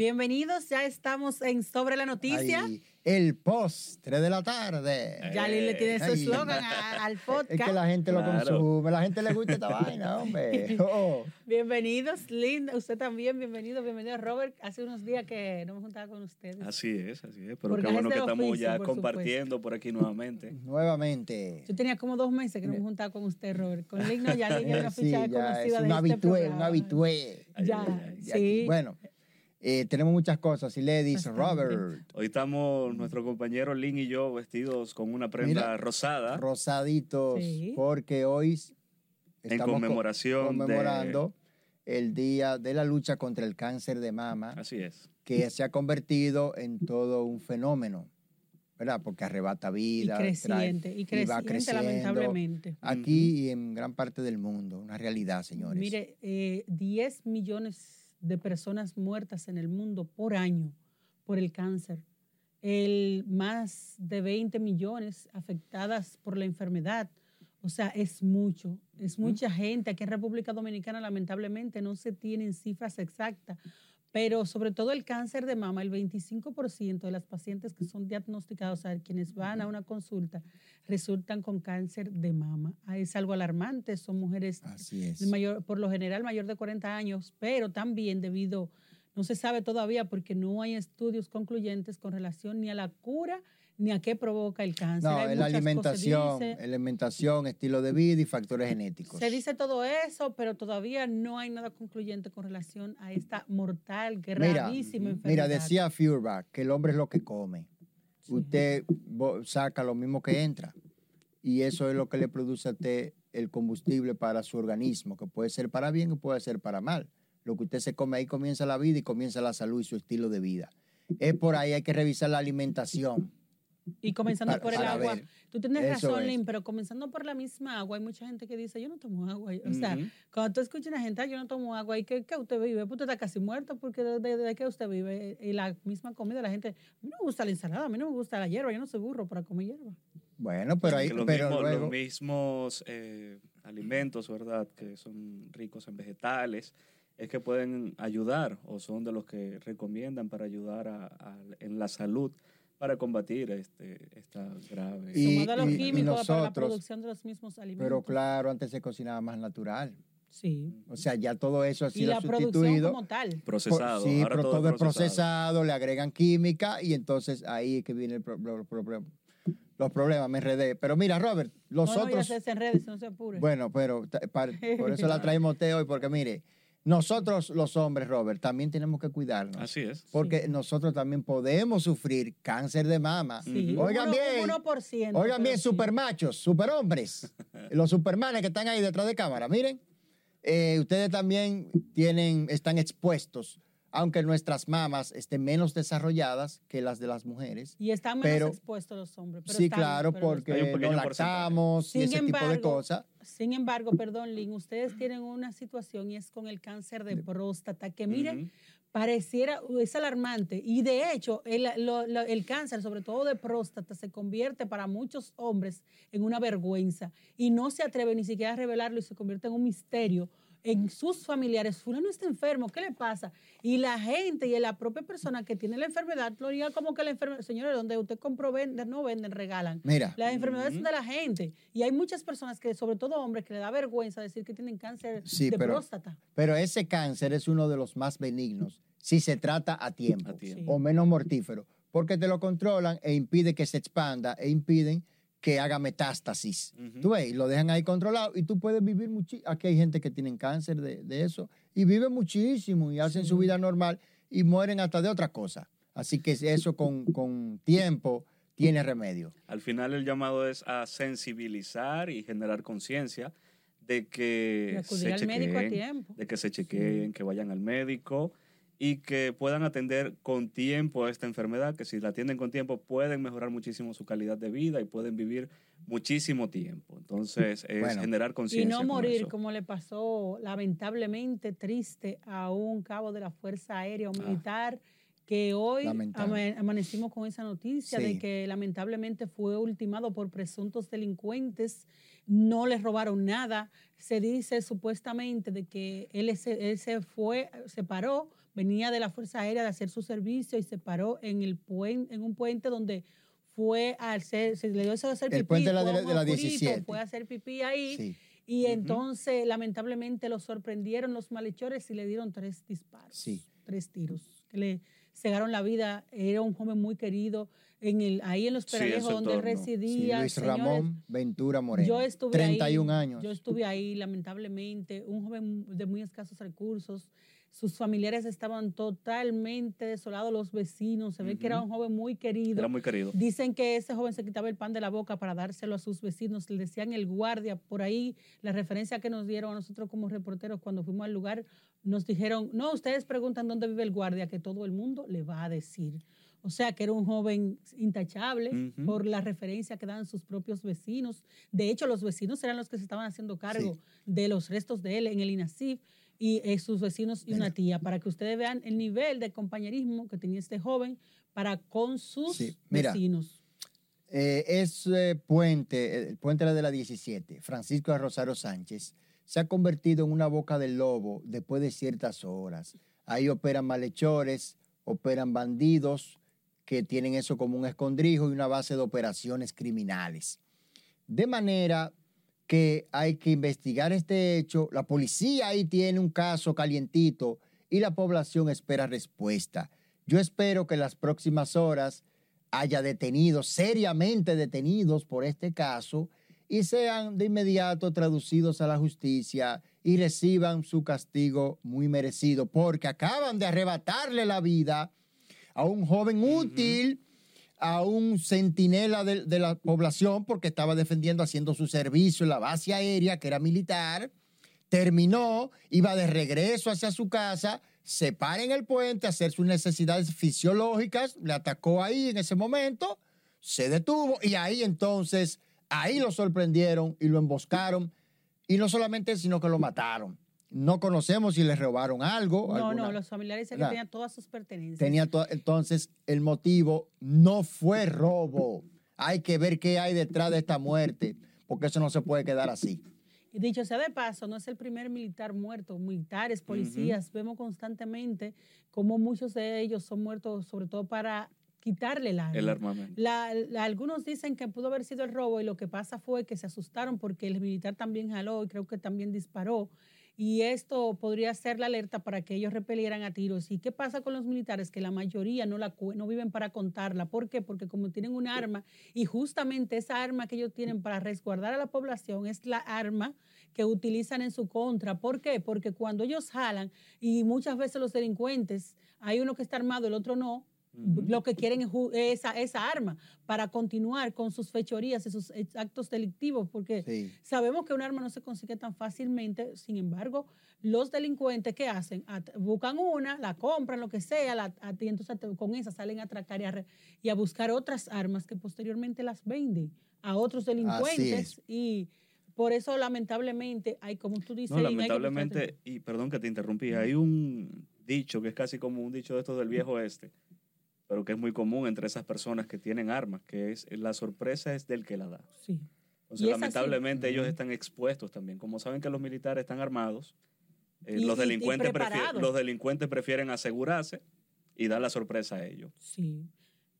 Bienvenidos, ya estamos en Sobre la Noticia. Ay, el post, 3 de la tarde. Ya le tiene su eslogan al Es podcast. que la gente lo Claro. consume, la gente le gusta esta vaina, hombre. Oh. Bienvenidos, Linda. Usted también, bienvenido, bienvenido, Robert. Hace unos días que no me juntaba con ustedes. Así es, así es. Pero Por qué bueno que estamos oficio, ya por compartiendo por aquí nuevamente. Nuevamente. Yo tenía como dos meses que no me juntaba con usted, Robert. Con Lin no, ya Lin es una Sí, ficha ya, conocida es de un este habitué, un programa. habitué. Ya, ay, ay. Aquí, sí. Bueno, eh, tenemos muchas cosas. Y le dice Bastante. Robert, Hoy estamos nuestro compañero Lin y yo vestidos con una prenda Mira, rosada. rosaditos, Sí. porque hoy estamos co- conmemoración de- conmemorando el Día de la Lucha contra el Cáncer de Mama, Así es. que se ha convertido en todo un fenómeno, ¿verdad? Porque arrebata Y vida, creciente, y trae- va creciente, creciendo lamentablemente. Aquí y en gran parte del mundo, una realidad, señores. Mire, eh, 10 millones de personas muertas en el mundo por año por el cáncer. El más de 20 millones afectadas por la enfermedad. O sea, es mucho, es mucha gente. Aquí en República Dominicana, lamentablemente, no se tienen cifras exactas, pero sobre todo el cáncer de mama, el 25% de las pacientes que son diagnosticadas, o sea, quienes van a una consulta, resultan con cáncer de mama. Ah, Es algo alarmante, son mujeres Así es. de mayor, por lo general mayor de 40 años, pero también debido, no se sabe todavía porque no hay estudios concluyentes con relación ni a la cura ni a qué provoca el cáncer. No, es la alimentación, dice- alimentación, estilo de vida y factores genéticos. se dice todo eso, pero todavía no hay nada concluyente con relación a esta mortal, gravísima enfermedad. Mira, decía Feuerbach que el hombre es lo que come. Sí. Usted saca lo mismo que entra. Y eso es lo que le produce a usted el combustible para su organismo, que puede ser para bien o puede ser para mal. Lo que usted se come ahí comienza la vida y comienza la salud y su estilo de vida. Es por ahí hay que revisar la alimentación. Y comenzando Para- por el agua. ver. Tú tienes Eso razón, es. Lynn, pero comenzando por la misma agua, hay mucha gente que dice, yo no tomo agua. O sea, cuando tú escuchas a una gente, "Ah, yo no tomo agua, ¿y qué, qué usted vive? Pues usted está casi muerto, porque de, de- de qué usted vive? Y la misma comida, la gente, a mí no me gusta la ensalada, a mí no me gusta la hierba, yo no soy burro para comer hierba. Bueno, pero ahí, Que los, pero mismos, los luego, mismos, eh, alimentos, ¿verdad? Que son ricos en vegetales, es que pueden ayudar o son de los que recomiendan para ayudar a- a- en la salud para combatir este, esta grave... Y- los y- y químicos para la nosotros- producción de los mismos alimentos. pero claro, antes se cocinaba más natural. Sí. O sea, ya todo eso ha Y sido la producción sustituido. como tal. Por- procesado. sí, Ahora pero todo, todo, es procesado, le agregan química y entonces ahí es que viene el pro- pro- pro- pro- los problemas, me enredé. Pero mira, Robert, los no, no, ya otros... se en redes, no se apure. Bueno, pero ta- par- por eso la traemos a usted hoy, porque mire, nosotros los hombres, Robert, también tenemos que cuidarnos. Así es. Porque nosotros también podemos sufrir cáncer de mama. Sí, Oigan uno- bien, un 1%, oigan bien, sí. supermachos, superhombres, los supermanes que están ahí detrás de cámara. Miren, eh, ustedes también tienen, están expuestos, aunque nuestras mamas estén menos desarrolladas que las de las mujeres. Y están menos pero- expuestos los hombres. pero sí, están, claro, pero porque no lactamos y ese tipo de embargo, cosas. Sin embargo, perdón, Lynn, ustedes tienen una situación y es con el cáncer de próstata, que miren, Ujú. pareciera, es alarmante. Y de hecho, el, lo- lo- el cáncer, sobre todo de próstata, se convierte para muchos hombres en una vergüenza y no se atreve ni siquiera a revelarlo y se convierte en un misterio en sus familiares. Fulano está enfermo, ¿qué le pasa? Y la gente y la propia persona que tiene la enfermedad lo diga como que la enfermedad, señores, donde usted compró, venden, no venden, regalan. Mira, Las enfermedades son de la gente. Y hay muchas personas que, sobre todo hombres, que le da vergüenza decir que tienen cáncer Sí, de pero- próstata. pero ese cáncer es uno de los más benignos si se trata a tiempo, A tiempo. Sí. o menos mortífero, porque te lo controlan e impide que se expanda e impiden que haga metástasis. Tú ves, y lo dejan ahí controlado y tú puedes vivir muchísimo. Aquí hay gente que tienen cáncer de, de eso y viven muchísimo y hacen su vida normal y mueren hasta de otra cosa. Así que eso con, con tiempo tiene remedio. Al final el llamado es a sensibilizar y generar conciencia de que Y acudir se al médico a chequeen, tiempo. de que se chequeen, que vayan al médico y que puedan atender con tiempo esta enfermedad, que si la atienden con tiempo pueden mejorar muchísimo su calidad de vida y pueden vivir muchísimo tiempo. Entonces es Bueno. generar Y conciencia. no con morir eso. como le pasó lamentablemente triste a un cabo de la Fuerza Aérea o Ah. Militar que hoy Lamentable. ama- amanecimos con esa noticia Sí. de que lamentablemente fue ultimado por presuntos delincuentes no le robaron nada. Se dice supuestamente de que él se, él se fue, se paró, venía de la Fuerza Aérea de hacer su servicio y se paró en, el puen- en un puente donde fue a hacer, se le dio eso de hacer El pipí. puente de la- de la- un de la oscurito, 17. Fue a hacer pipí ahí. Sí, Y Ujú. entonces, lamentablemente, lo sorprendieron los malhechores y le dieron tres disparos. Sí. Tres tiros. Que le cegaron la vida. Era un joven muy querido. En el, ahí en los Sí, Peralejos ese donde él entorno. sí, residía. Luis señores, Ramón Ventura Moreno. yo estuve 31 ahí, años. Yo estuve ahí, lamentablemente, un joven de muy escasos recursos. Sus familiares estaban totalmente desolados, los vecinos. Se ve que era un joven muy querido. Era muy querido. Dicen que ese joven se quitaba el pan de la boca para dárselo a sus vecinos. Le decían el guardia. Por ahí, la referencia que nos dieron a nosotros como reporteros cuando fuimos al lugar, nos dijeron, no, ustedes preguntan dónde vive el guardia, que todo el mundo le va a decir. O sea, que era un joven intachable por la referencia que daban sus propios vecinos. De hecho, los vecinos eran los que se estaban haciendo cargo Sí. de los restos de él en el INASIF y eh, sus vecinos y una tía, para que ustedes vean el nivel de compañerismo que tenía este joven para con sus Sí, mira. vecinos. Eh, ese puente, el puente de la 17, Francisco de Rosario Sánchez, se ha convertido en una boca del lobo después de ciertas horas. Ahí operan malhechores, operan bandidos que tienen eso como un escondrijo y una base de operaciones criminales. De manera que hay que investigar este hecho, la policía ahí tiene un caso calientito y la población espera respuesta. Yo espero que en las próximas horas haya detenidos, seriamente detenidos por este caso, y sean de inmediato traducidos a la justicia y reciban su castigo muy merecido, porque acaban de arrebatarle la vida a un joven útil, a un centinela de, la población, porque estaba defendiendo, haciendo su servicio en la base aérea, que era militar, terminó, iba de regreso hacia su casa, se para en el puente a hacer sus necesidades fisiológicas, le atacó ahí en ese momento, se detuvo y ahí entonces, ahí lo sorprendieron y lo emboscaron. Y no solamente, sino que lo mataron. No conocemos si le robaron algo. No, alguna- no, los familiares dicen que tenían todas sus pertenencias. Tenía to- entonces el motivo no fue robo. Hay que ver qué hay detrás de esta muerte, porque eso no se puede quedar así. Y dicho sea de paso, no es el primer militar muerto. Militares, policías, vemos constantemente cómo muchos de ellos son muertos, sobre todo para quitarle el arma. El armamento. La- la- algunos dicen que pudo haber sido el robo y lo que pasa fue que se asustaron porque el militar también jaló y creo que también disparó. Y esto podría ser la alerta para que ellos repelieran a tiros. ¿Y qué pasa con los militares? Que la mayoría no, la, no viven para contarla. ¿Por qué? Porque como tienen un arma y justamente esa arma que ellos tienen para resguardar a la población es la arma que utilizan en su contra. ¿Por qué? Porque cuando ellos jalan y muchas veces los delincuentes, hay uno que está armado, el otro no, lo que quieren es esa, esa arma para continuar con sus fechorías y sus actos delictivos, porque Sí. sabemos que un arma no se consigue tan fácilmente, sin embargo, los delincuentes, ¿qué hacen? At- buscan una, la compran, lo que sea, la, at- y entonces con esa salen a atracar y a, re- y a buscar otras armas que posteriormente las venden a otros delincuentes y por eso lamentablemente hay, como tú dices, No, hay que lamentablemente, y perdón que te interrumpí, hay un dicho que es casi como un dicho de estos del viejo este, pero que es muy común entre esas personas que tienen armas, que es la sorpresa es del que la da. Sí. Entonces, así. lamentablemente ellos están expuestos también. Como saben que los militares están armados, eh, Y- los, delincuentes los delincuentes prefieren asegurarse y dar la sorpresa a ellos. Sí.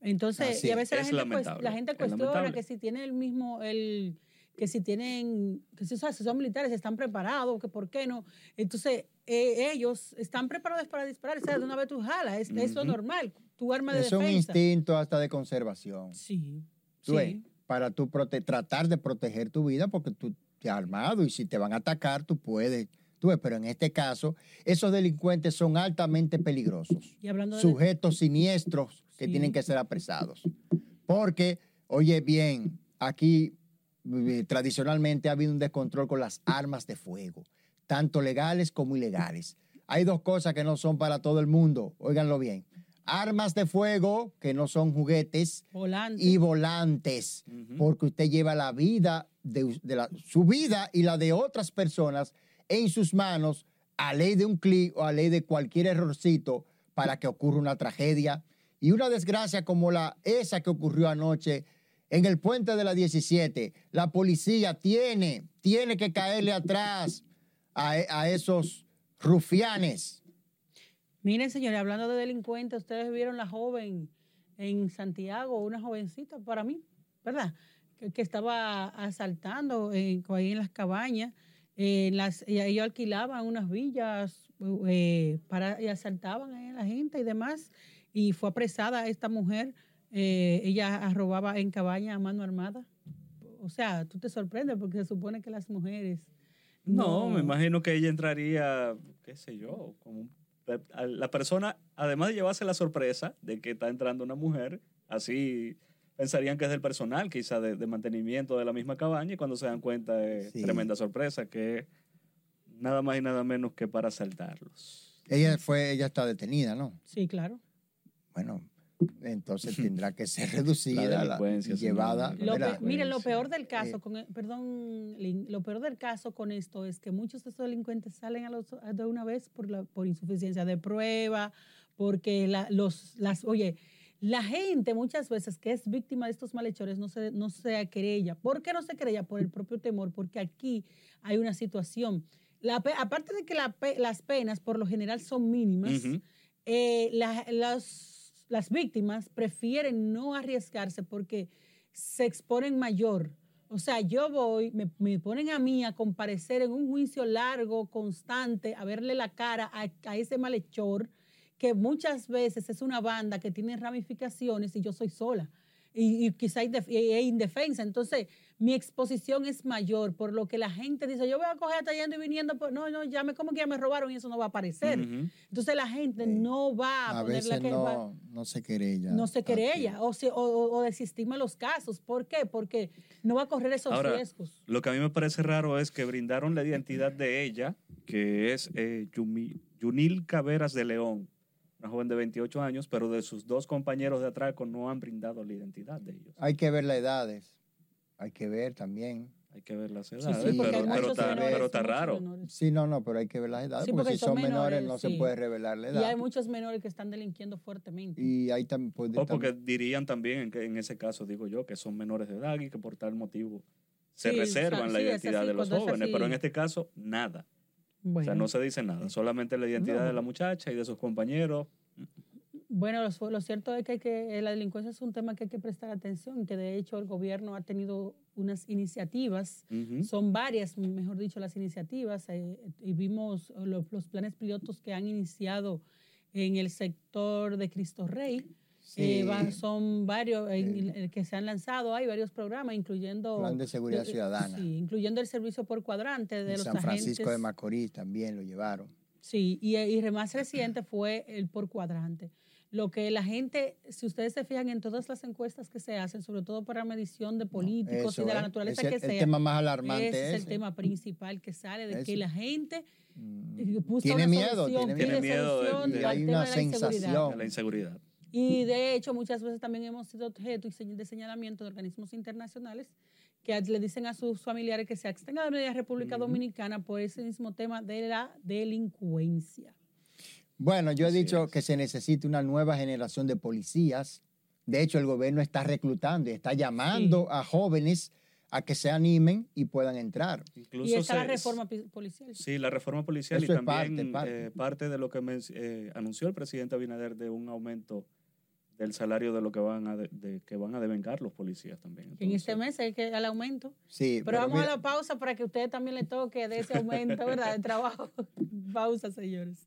Entonces, y a es. veces la gente, la gente es cuestiona que si tienen el mismo, el, que si tienen, que si, o sea, si son militares, están preparados, que por qué no. Entonces, eh, ellos están preparados para disparar, o sea, de una vez tú jalas, es, eso es normal, tu arma de Es un defensa. instinto hasta de conservación. Sí, Tú sí. ves, para tú prote- tratar de proteger tu vida porque tú te has armado y si te van a atacar tú puedes. Tú ves, pero en este caso, esos delincuentes son altamente peligrosos. Y hablando de... Sujetos siniestros que Sí. tienen que ser apresados. Porque, oye bien, aquí eh, tradicionalmente ha habido un descontrol con las armas de fuego, tanto legales como ilegales. Hay dos cosas que no son para todo el mundo, óiganlo bien. Armas de fuego, que no son juguetes, volante. y volantes, porque usted lleva la vida de, us- de la- su vida y la de otras personas en sus manos a ley de un clic o a ley de cualquier errorcito para que ocurra una tragedia y una desgracia como la esa que ocurrió anoche en el puente de la 17, la policía tiene, tiene que caerle atrás a, e, a esos rufianes. Miren, señores, hablando de delincuentes, ustedes vieron la joven en Santiago, una jovencita para mí, ¿verdad? Que, que estaba asaltando eh, ahí en las cabañas. eh, las, ellos alquilaban unas villas eh, para, y asaltaban a la gente y demás. Y fue apresada esta mujer. Eh, ella robaba en cabaña a mano armada. O sea, tú te sorprendes porque se supone que las mujeres. No, me imagino que ella entraría, qué sé yo, como la persona, además de llevarse la sorpresa de que está entrando una mujer, así pensarían que es del personal, quizá de, de mantenimiento de la misma cabaña, y cuando se dan cuenta es Sí. tremenda sorpresa, que nada más y nada menos que para asaltarlos. Ella fue, ella está detenida, ¿no? Sí, claro. Bueno, entonces tendrá que ser reducida la- señor. llevada. Lo pe- miren, lo peor del caso, Eh, con, e- perdón, lo peor del caso con esto es que muchos de estos delincuentes salen a los, a de una vez por, la, por insuficiencia de prueba, porque la, los, las, oye, la gente muchas veces que es víctima de estos malhechores no se, no se querella. ¿Por qué no se querella? Por el propio temor, porque aquí hay una situación. La aparte de que la las penas por lo general son mínimas, Ujú. eh, la- las, víctimas prefieren no arriesgarse porque se exponen mayor. O sea, yo voy, me, me ponen a mí a comparecer en un juicio largo, constante, a verle la cara a ese malhechor, que muchas veces es una banda que tiene ramificaciones y yo soy sola. Y, y quizá y- e indefensa. Entonces, mi exposición es mayor, por lo que la gente dice, yo voy a coger hasta yendo y viniendo, pero no, no, ya me, como que ya me robaron y eso no va a aparecer. Entonces la gente Sí. no va a, A poner la veces que va- no, no se querella. no se querella o, se, o, o- o desestima los casos. ¿Por qué? Porque no va a correr esos Ahora, riesgos. Lo que a mí me parece raro es que brindaron la identidad de ella, que es eh, Yumi- Yunil Caveras de León, una joven de 28 años, pero de sus dos compañeros de atraco no han brindado la identidad de ellos. Hay que ver las edades. Hay que ver también. Hay que ver las edades, sí, pero, hay pero está, menores, pero está raro. menores. Sí, no, no, pero hay que ver las edades. Sí, porque, porque si son menores, menores, no sí. se puede revelar la Y edad. hay muchos menores que están delinquiendo fuertemente. Y ahí también puede. O porque tam- dirían también, en, que- en ese caso, digo yo, que son menores de edad y que por tal motivo se Sí, reservan o sea, la identidad así, de los jóvenes, pero en este caso, nada. Bueno, O sea, no se dice nada, solamente la identidad No. de la muchacha y de sus compañeros. bueno lo, lo cierto es que, la delincuencia es un tema que hay que prestar atención, que de hecho el gobierno ha tenido unas iniciativas. Son varias, mejor dicho, las iniciativas eh, y vimos los, los planes pilotos que han iniciado en el sector de Cristo Rey. Sí, Eh, va- son varios en- eh, que se han lanzado, hay varios programas, incluyendo... Plan de seguridad eh, eh, ciudadana. Sí, incluyendo el servicio por cuadrante de en los San Francisco de. Macorís también lo llevaron. Sí, y, y el más reciente fue el por cuadrante. Lo que la gente, si ustedes se fijan en todas las encuestas que se hacen, sobre todo para medición de políticos Eso y de la es. naturaleza que el sea, tema más alarmante ese es el tema principal que sale de que la gente Mm. eh, Tiene una miedo, solución, tiene pide miedo de- solución de- Y al hay tema una de la inseguridad. sensación. de la inseguridad. Y de hecho, muchas veces también hemos sido objeto de señalamiento de organismos internacionales que le dicen a sus familiares que se abstengan de la República. Dominicana por ese mismo tema de la delincuencia. Bueno, yo he Así dicho es. que se necesita una nueva generación de policías. De hecho, el gobierno está reclutando y está llamando a jóvenes a que se animen y puedan entrar. Incluso Y está la se- reforma pi- policial. Sí, la reforma policial Eso y parte, también parte. eh, parte de lo que eh, anunció el presidente Abinader de un aumento del salario de lo que van a de, de- que van a devengar los policías también. En este mes hay que al aumento. Sí, Pero, vamos mira, a la pausa para que a ustedes también le toque de ese aumento, ¿verdad? De trabajo. pausa, señores.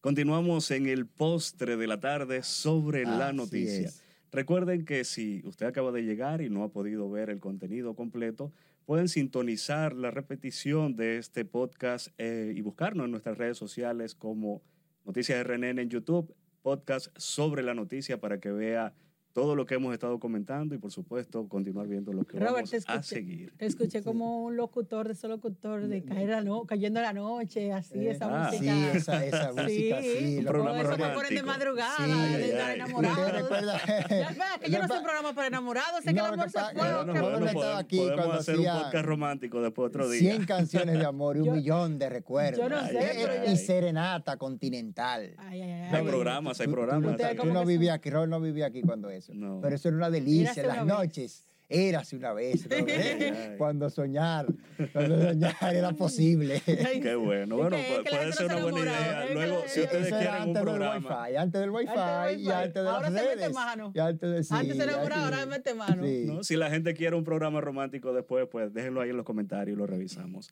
Continuamos en el postre de la tarde sobre la noticia. es. Recuerden que si usted acaba de llegar y no ha podido ver el contenido completo, pueden sintonizar la repetición de este podcast eh, y buscarnos en nuestras redes sociales como Noticias RNN en YouTube, podcast sobre la noticia para que vea todo lo que hemos estado comentando y por supuesto continuar viendo lo que Robert, vamos te a escuché, seguir. te escuché como un locutor de ese locutor de caer la no, cayendo la noche, así, Eh, esa ah, Sí, música. esa, esa música, sí. Un lo- programa eso que ponen de madrugada, Sí. de Ay, estar ay. enamorados. ¿Usted recuerda? Ya, espera, que yo no soy un programa para enamorados, sé que No, el lo amor que se fue. no, no, que- bueno, bueno, estaba podemos, aquí podemos cuando hacer un podcast romántico después otro día. 100 canciones de amor y un Yo- millón de recuerdos. yo no sé, Eh, pero ya- y serenata continental. Ay, ay, ay, Hay ay. programas, hay programas. no- Tú no que vivías aquí, Robert no vivía aquí cuando eso. No. Pero eso era una delicia Érase en las una vez. noches. Érase una vez, ¿eh? Cuando soñar, cuando soñar era posible. Qué bueno. Bueno, puede ser una buena idea. es que- Luego, si Eso ustedes Eso era quieren un antes del programa. Wi-Fi, antes del Wi-Fi Antes del y antes de Ahora las se mete redes. mano. Y antes de, sí, Antes se enamoraba, ahora mete mano. Sí. ¿no? Si la gente quiere un programa romántico después, pues déjenlo ahí en los comentarios y lo revisamos.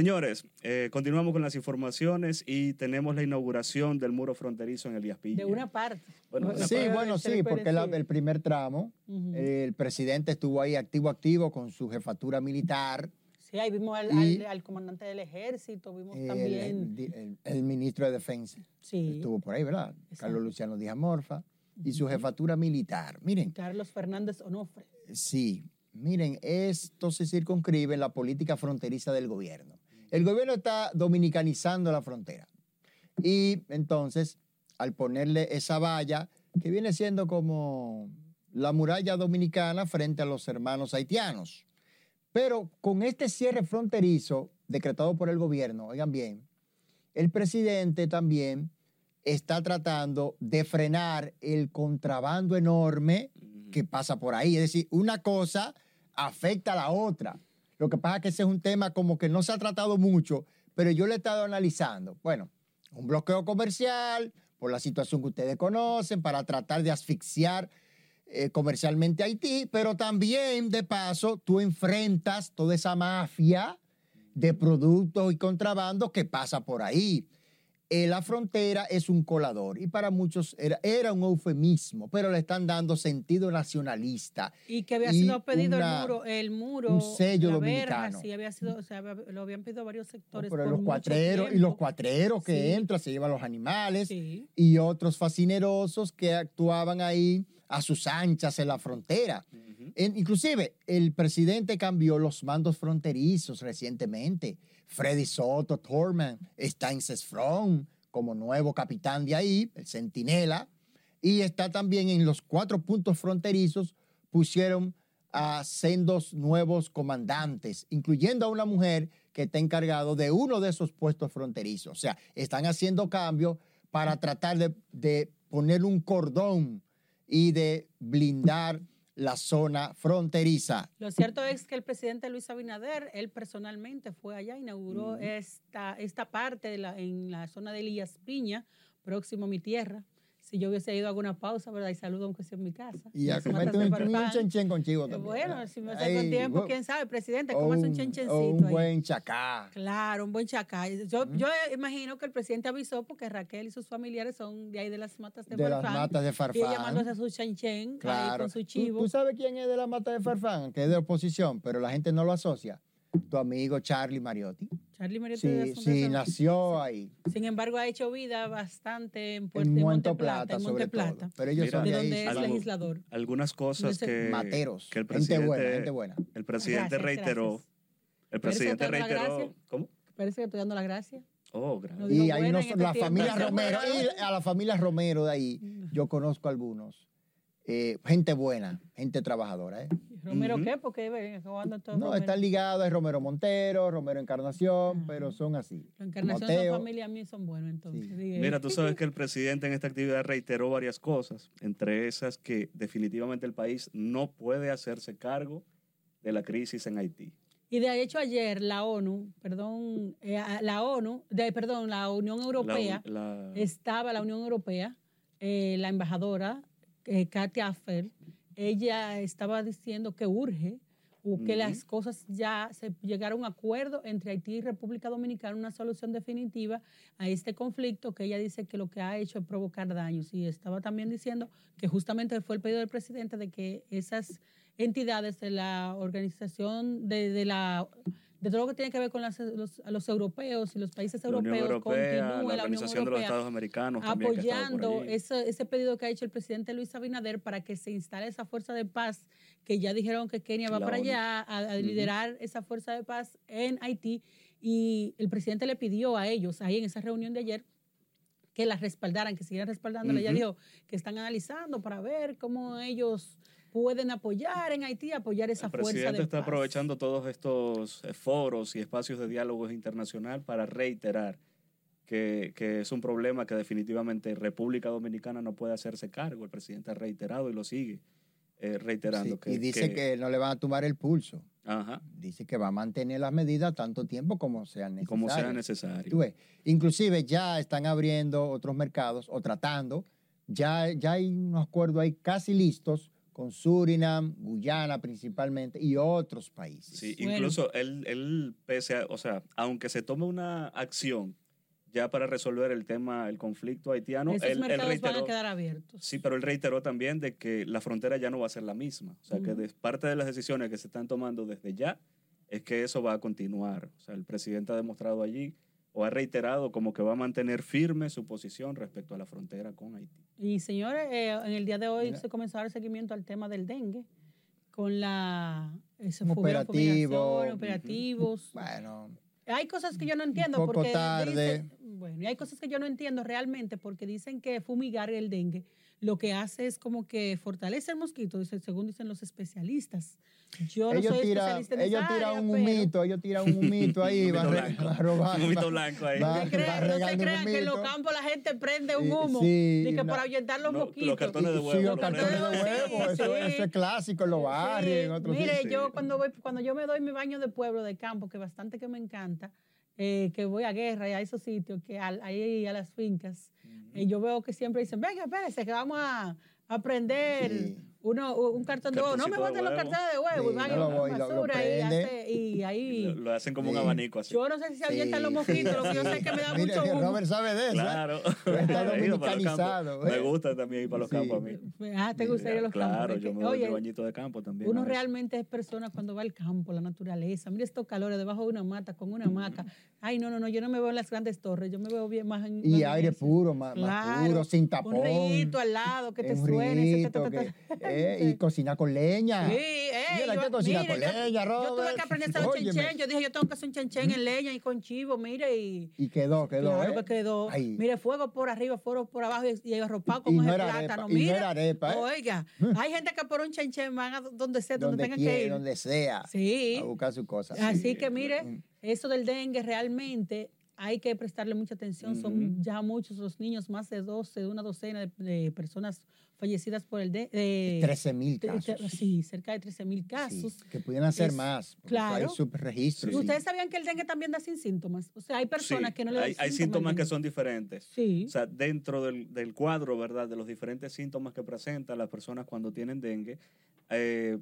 Señores, eh, continuamos con las informaciones y tenemos la inauguración del muro fronterizo en Elías Piña. De una parte. Bueno, una Sí, parte. bueno, sí, porque la- el primer tramo, el presidente estuvo ahí activo, activo con su jefatura militar, Sí, ahí vimos al, Y- al- al comandante del ejército, vimos también. el- el- el ministro de Defensa sí, estuvo por ahí, ¿verdad? Exacto. Carlos Luciano Díaz Morfa y su jefatura militar. Miren, Carlos Fernández Onofre. sí, miren, esto se circunscribe en la política fronteriza del gobierno. El gobierno está dominicanizando la frontera. Y entonces, al ponerle esa valla, que viene siendo como la muralla dominicana frente a los hermanos haitianos. Pero con este cierre fronterizo decretado por el gobierno, oigan bien, el presidente también está tratando de frenar el contrabando enorme que pasa por ahí. Es decir, una cosa afecta a la otra. Lo que pasa es que ese es un tema como que no se ha tratado mucho, pero yo lo he estado analizando. Bueno, un bloqueo comercial por la situación que ustedes conocen, para tratar de asfixiar eh, comercialmente a Haití, pero también de paso tú enfrentas toda esa mafia de productos y contrabando que pasa por ahí. Eh, la frontera es un colador y para muchos era, era un eufemismo, pero le están dando sentido nacionalista. Y que había Y sido pedido una- el muro, el muro, un sello la verja, dominicano. sí, había sido, o sea, lo habían pedido varios sectores. pero por los cuatreros y los cuatreros que Sí. entran se llevan los animales Sí. y otros fascinerosos que actuaban ahí a sus anchas en la frontera. En- inclusive, el presidente cambió los mandos fronterizos recientemente. Freddy Soto Torman está en Cesfrón como nuevo capitán de ahí, el centinela. Y está también en los cuatro puntos fronterizos, pusieron a sendos nuevos comandantes, incluyendo a una mujer que está encargado de uno de esos puestos fronterizos. O sea, están haciendo cambios para tratar de, de poner un cordón y de blindar la zona fronteriza. Lo cierto es que el presidente Luis Abinader, él personalmente fue allá, inauguró esta, esta parte de la, en la zona de Elías Piña, próximo a mi tierra. Si yo hubiese ido a alguna pausa, ¿verdad? Y saludo aunque sea en mi casa. Y a Las comerte matas un, Farfán. un chenchen contigo Eh, también. Bueno, si me saco tiempo, quién sabe, presidente, o comas un chenchencito o un ahí. buen chacá. Claro, un buen chacay. Yo, yo imagino que el presidente avisó porque Raquel y sus familiares son de ahí de las matas de, De las Farfán. matas de Y Farfán. mandándose a su chenchen ahí Claro. con su ¿Tú, chivo. tú sabes quién es de la mata de Farfán? Que es de oposición, pero la gente no lo asocia. Tu amigo Charlie Mariotti. Charlie Mariotti Sí, de Asunción. sí, nació ahí. Sin embargo, ha hecho vida bastante en, Puerto, En en Monte Monte Plata, en sobre Monte Plata, todo. Pero ellos Mira, son de de ahí. donde es Algo- legislador. Algunas cosas que, Materos. que el gente presidente, buena, gente buena. el presidente Gracias, reiteró. gracias. El presidente reiteró. ¿Cómo? Parece que estoy dando la gracia. Oh, gracias. No Y unos, en este la tiempo. familia Romero, y a la familia Romero de ahí, yo conozco algunos. Eh, gente buena, gente trabajadora. ¿eh? ¿Romero Ujú. qué? Porque. No, Romero. están ligados, es Romero Montero, Romero Encarnación, Ajá. pero son así. La encarnación Mateo. son familia a mí son buenos, entonces. Sí. Mira, tú sabes que el presidente en esta actividad reiteró varias cosas, entre esas que definitivamente el país no puede hacerse cargo de la crisis en Haití. Y de hecho ayer la ONU, perdón, eh, la ONU, de, perdón, la Unión Europea, La- la- estaba la Unión Europea, eh, la embajadora eh, Katia Affer, ella estaba diciendo que urge o que las cosas ya se llegara a un acuerdo entre Haití y República Dominicana, una solución definitiva a este conflicto que ella dice que lo que ha hecho es provocar daños. Y estaba también diciendo que justamente fue el pedido del presidente de que esas entidades de la organización de, de la de todo lo que tiene que ver con las- los, a los europeos y los países La europeos, Europea, continúe la la Unión Organización de los Europea Estados Americanos apoyando ese, ese pedido que ha hecho el presidente Luis Abinader para que se instale esa fuerza de paz, que ya dijeron que Kenia va La para ONU. allá a, liderar esa fuerza de paz en Haití. Y el presidente le pidió a ellos, ahí en esa reunión de ayer, que la respaldaran, que siguieran respaldándola. Ella Ujú. dijo que están analizando para ver cómo ellos pueden apoyar en Haití, apoyar esa El fuerza de presidente está paz. aprovechando todos estos eh, foros y espacios de diálogo internacional para reiterar que, que es un problema que definitivamente República Dominicana no puede hacerse cargo. El presidente ha reiterado y lo sigue eh, reiterando. Sí, que, y dice que, no le van a tomar el pulso. Ajá, Dice que va a mantener las medidas tanto tiempo como sean necesarias. como sea necesario. Tú ves, Inclusive ya están abriendo otros mercados o tratando. Ya, ya hay unos acuerdos ahí casi listos con Surinam, Guyana principalmente y otros países. Sí, Bueno. incluso él, él, pese a, o sea, aunque se tome una acción ya para resolver el tema, el conflicto haitiano, Esos él, él mercados van reiteró, a quedar abiertos. sí, pero él reiteró también de que la frontera ya no va a ser la misma. O sea, que de parte de las decisiones que se están tomando desde ya es que eso va a continuar. O sea, el presidente ha demostrado allí o ha reiterado como que va a mantener firme su posición respecto a la frontera con Haití. Y señores, eh, en el día de hoy Mira. se comenzó a dar seguimiento al tema del dengue con la ese fumigación, operativo. operativos. Bueno, Hay cosas que yo no entiendo poco porque tarde. dicen- bueno, y hay cosas que yo no entiendo realmente porque dicen que fumigar el dengue lo que hace es como que fortalece el mosquito, dice- según dicen los especialistas. Yo no ellos soy tiran especialista en ellos esa tiran un pero- humito, ellos tiran un humito ahí, van robando, Un humito blanco ahí. va- No se crean, va no se regando crean que en los campos la gente prende un humo sí, de que para ahuyentar los No, los mosquitos. cartones de Sí, huevo, los lo cartones de Sí, huevo, eso, sí. eso es clásico en los barrios, en Sí, otros Mire, yo cuando voy, cuando yo me doy mi baño de pueblo, de campo, que bastante que me encanta, eh, que voy a guerra y a esos sitios, que al- ahí a las fincas, eh, yo veo que siempre dicen, venga, espérese, que vamos a, a prender Sí. Uno, un cartón de huevo. No me boten los cartones de huevo, Sí, y van no a lo voy, lo- lo basura y, prende. hace- y ahí... Lo, lo hacen como un abanico así. Yo no sé si ahuyentan los Sí. mosquitos, lo que yo sé es que me da Mire, mucho humo. Robert sabe de eso. ¿eh? Claro. Está los dominicanizado, campos. Me ¿eh? gusta también ir para los Sí. campos a mí. Ah, ¿te gusta ir a los Claro, campos? Es yo me doy bañito de campo también. Uno realmente es persona cuando va al campo, la naturaleza. Mira estos calores debajo de una mata, con una hamaca. Ay, no, no, no, yo no me veo en las grandes torres, yo me veo bien más en. Y aire puro, más, Claro, puro, sin tapón. Un rito al lado que te suene. Eh, y cocina con leña. Sí, eh, Mira, yo, ¿qué cocina con yo- leña, yo, tuve Robert? que aprender a hacer Óyeme. chenchen. Yo dije, yo tengo que hacer un chenchen en leña y con chivo, mire, y. Y quedó, quedó. claro ¿eh? que quedó. Mire, fuego por arriba, fuego por abajo y, y arropado Y como no ese era plátano. y no Mira, era arepa, ¿eh? oiga, hay gente que por un chenchen van a donde sea, donde, donde tengan que ir. donde sea. Sí. A buscar sus cosas. Así Sí, que mire, Mm. eso del dengue realmente hay que prestarle mucha atención. Son Ujú. ya muchos los niños, más de 12, una docena de, de personas fallecidas por el dengue. 13 mil casos. Sí, cerca de 13 mil Sí, casos. que pudieran ser Es- más. claro. Hay subregistros. sí. ¿Ustedes sabían que el dengue también da sin síntomas? O sea, hay personas Sí, que no le dan hay, hay síntomas. síntomas al que son diferentes. Sí. O sea, dentro del, del cuadro, ¿verdad? De los diferentes síntomas que presentan las personas cuando tienen dengue, eh,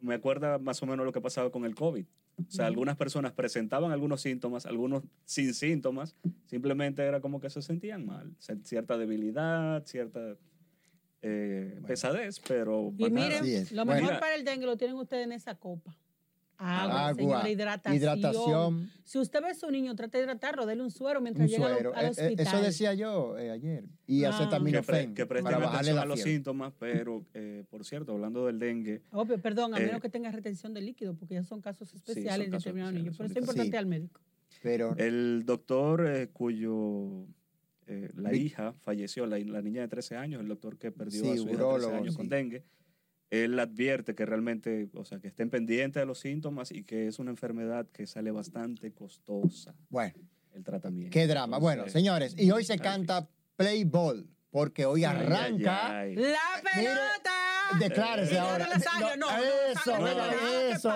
me acuerda más o menos lo que pasaba con el COVID. O sea, algunas personas presentaban algunos síntomas, algunos sin síntomas, simplemente era como que se sentían mal, cierta debilidad, cierta eh, Bueno. pesadez, pero y miren, lo mejor para el dengue lo tienen ustedes en esa copa. Agua, Agua, señora, hidratación. hidratación, Si usted ve a su niño, trate de hidratarlo, déle un suero un mientras llega al- suero. al Eh, eh, hospital. Eso decía yo eh, ayer. Y Ah. que, pre- acetaminofén que para bajarle la a los síntomas, pero eh, por cierto, hablando del dengue, Obvio, perdón, a Eh, menos que tenga retención de líquido, porque ya son casos especiales en casos determinados niños. Pero es importante al médico. Pero El doctor eh, cuyo eh, la Vic- hija falleció, la, la niña de 13 años, el doctor que perdió Sí, a su hija de 13 urólogo, años con dengue, él advierte que realmente, o sea, que estén pendientes de los síntomas y que es una enfermedad que sale bastante costosa bueno, el tratamiento. qué drama. Bueno, señores, y hoy se canta Play Ball, porque hoy ay, ay, arranca. ay. ¡La Mire, pelota! Declárese ahora. las águilas, no, no, las eso, águilas, venga, no, ¿qué eso,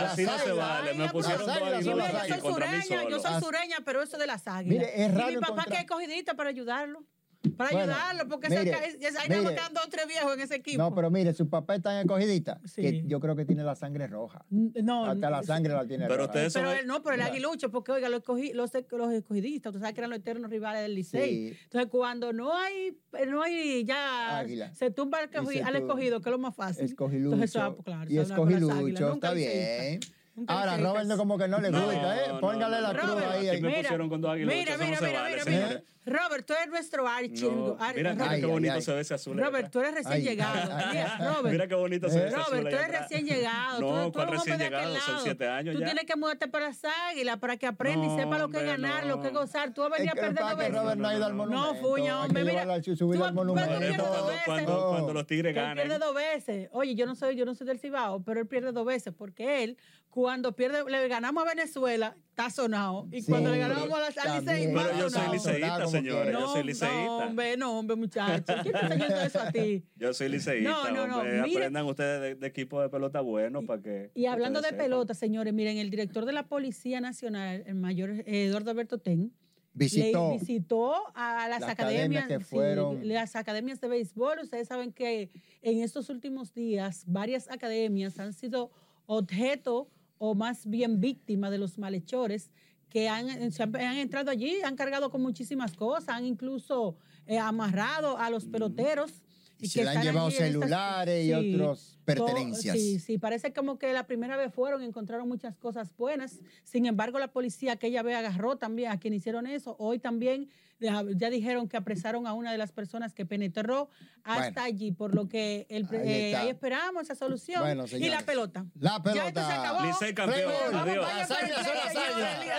así no se vale. Me pusieron las yo soy sureña, yo solo. soy As- sureña, pero eso de las águilas. Mire, es y raro mi papá que es cogidita para ayudarlo. Para Bueno, ayudarlo, porque mire, esa, ahí mire. quedan dos o tres viejos en ese equipo. No, pero mire, su papá está en escogidita, Sí. que yo creo que tiene la sangre roja. no, Hasta la sí. sangre la tiene Pero roja. ustedes Pero son- él, no, pero el aguilucho, porque oiga, los, escogi- los, los escogidistas, usted sabe que eran los eternos rivales del Licey. Sí. Entonces, cuando no hay, no hay ya, Águila. se tumba al, se escogido, que es lo más fácil. Escogilucho. Entonces, eso, claro, y escogilucho, está bien. Ahora. Robert no como que no le No, gusta, ¿eh? no, Póngale la cruz Robert, ahí. Ahí. me pusieron con dos águilas, mira, mira, mira, vale, mira. Robert, tú eres nuestro archi. No, ar- mira, mira Ay, qué bonito ay. se ve ese azul. Robert, tú eres recién Ay. llegado. Mira, Robert. Mira qué bonito se ve ese Robert, azul tú ahí eres atrás. recién llegado. No, tú, tú ¿cuál eres un recién hombre de aquel llegado? Son lado. siete años Tú ya. tienes que mudarte para las águilas para que aprenda y No, sepa lo que es hombre, ganar, lo que es gozar. Tú vas a venir a que perder dos que veces. Robert no ha ido al No, monumento. No, fuña, hombre, mira. Tú- tú Cuando, los tigres Que él ganan. pierde dos veces. Oye, yo no soy, yo no soy del Cibao, pero él pierde dos veces porque él, cuando pierde, le ganamos a Venezuela, está sonado. Y Sí, cuando le ganamos a la también. Alice, Pero yo soy sonado. liceísta, señores. quiera. Yo soy No, liceísta. No, hombre, no, hombre, muchacho. ¿Quién te está enseñando eso a ti? Yo soy liceísta, No, no, no, hombre. mire- Aprendan ustedes de, de equipo de pelota bueno para que. Y hablando de sepan. pelota, señores, miren, el director de la Policía Nacional, el mayor eh, Eduardo Alberto Ten, Visitó. le visitó a las La academias, academia que sí, fueron- las academias de béisbol. Ustedes saben que en estos últimos días varias academias han sido objeto o más bien víctima de los malhechores que han, se han, han entrado allí, han cargado con muchísimas cosas, han incluso eh, amarrado a los peloteros. Y se le han llevado estas- celulares y otros to- pertenencias. Sí, sí, parece como que la primera vez fueron, encontraron muchas cosas buenas. Sin embargo, la policía aquella vez agarró también a quien hicieron eso. Hoy también ya, dijeron que apresaron a una de las personas que penetró hasta Bueno. allí, por lo que el, Ahí eh, ahí esperamos esa solución. Bueno, y la pelota. La Ya esto se pelota. acabó. Licey campeón, adiós. Las águilas son.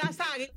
Las águilas.